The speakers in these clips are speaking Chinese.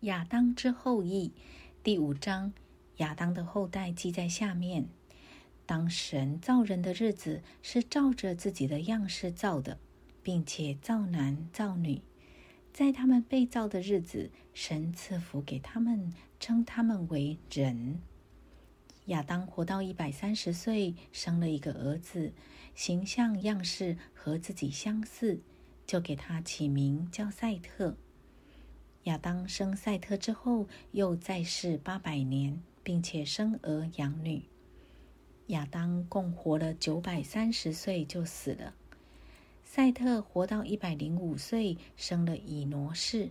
亚当之后裔第五章，亚当的后代记在下面。当神造人的日子，是照着自己的样式造的，并且造男造女。在他们被造的日子，神赐福给他们，称他们为人。亚当活到一百三十岁，生了一个儿子，形象样式和自己相似，就给他起名叫赛特。亚当生赛特之后，又再世八百年，并且生儿养女。亚当共活了九百三十岁就死了。赛特活到一百零五岁，生了以挪士。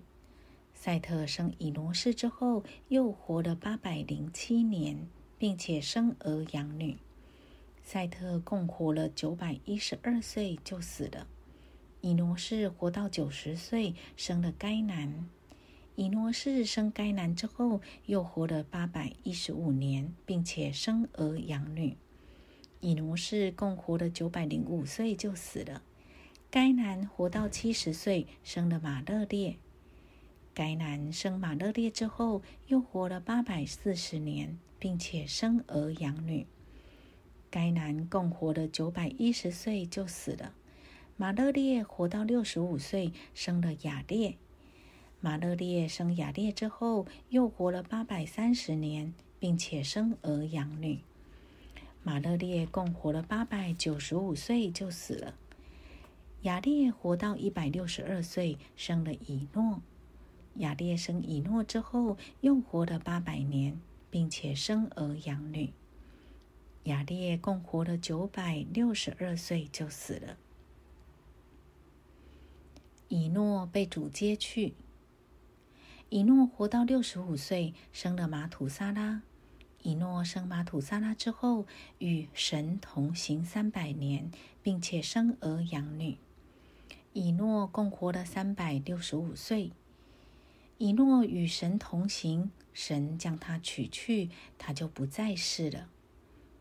赛特生以挪士之后，又活了八百零七年，并且生儿养女。赛特共活了九百一十二岁就死了。以挪士活到九十岁，生了该男。以诺士生该男之后，又活了八百一十五年，并且生儿养女。以诺士共活了九百零五岁就死了。该男活到七十岁，生了马勒列。该男生马勒列之后，又活了八百四十年，并且生儿养女。该男共活了九百一十岁就死了。马勒列活到六十五岁，生了雅列。马勒列生雅列之后，又活了八百三十年，并且生儿养女。马勒列共活了八百九十五岁就死了。雅列活到一百六十二岁，生了以诺。雅列生以诺之后，又活了八百年，并且生儿养女。雅列共活了九百六十二岁就死了。以诺被主接去。以诺活到六十五岁，生了马土萨拉。以诺生马土萨拉之后，与神同行三百年，并且生儿养女。以诺共活了三百六十五岁。以诺与神同行，神将他取去，他就不再世了。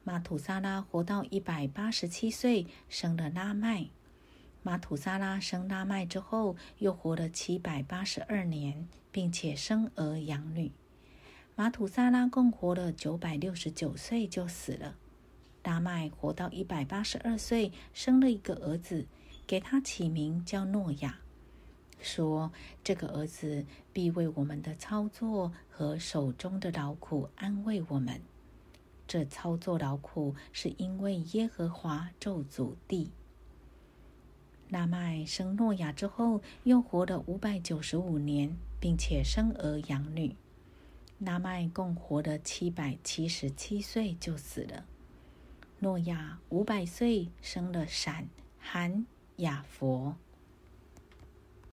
马土萨拉活到一百八十七岁，生了拉麦。马土沙拉生拉麦之后，又活了七百八十二年。并且生儿养女，马土萨拉共活了九百六十九岁就死了。拉麦活到一百八十二岁，生了一个儿子，给他起名叫诺亚，说这个儿子必为我们的操作和手中的劳苦安慰我们。这操作劳苦是因为耶和华咒诅地。拉麦生诺亚之后，又活了五百九十五年。并且生儿养女，拉麦共活了七百七十七岁就死了。诺亚五百岁生了闪、含、雅佛。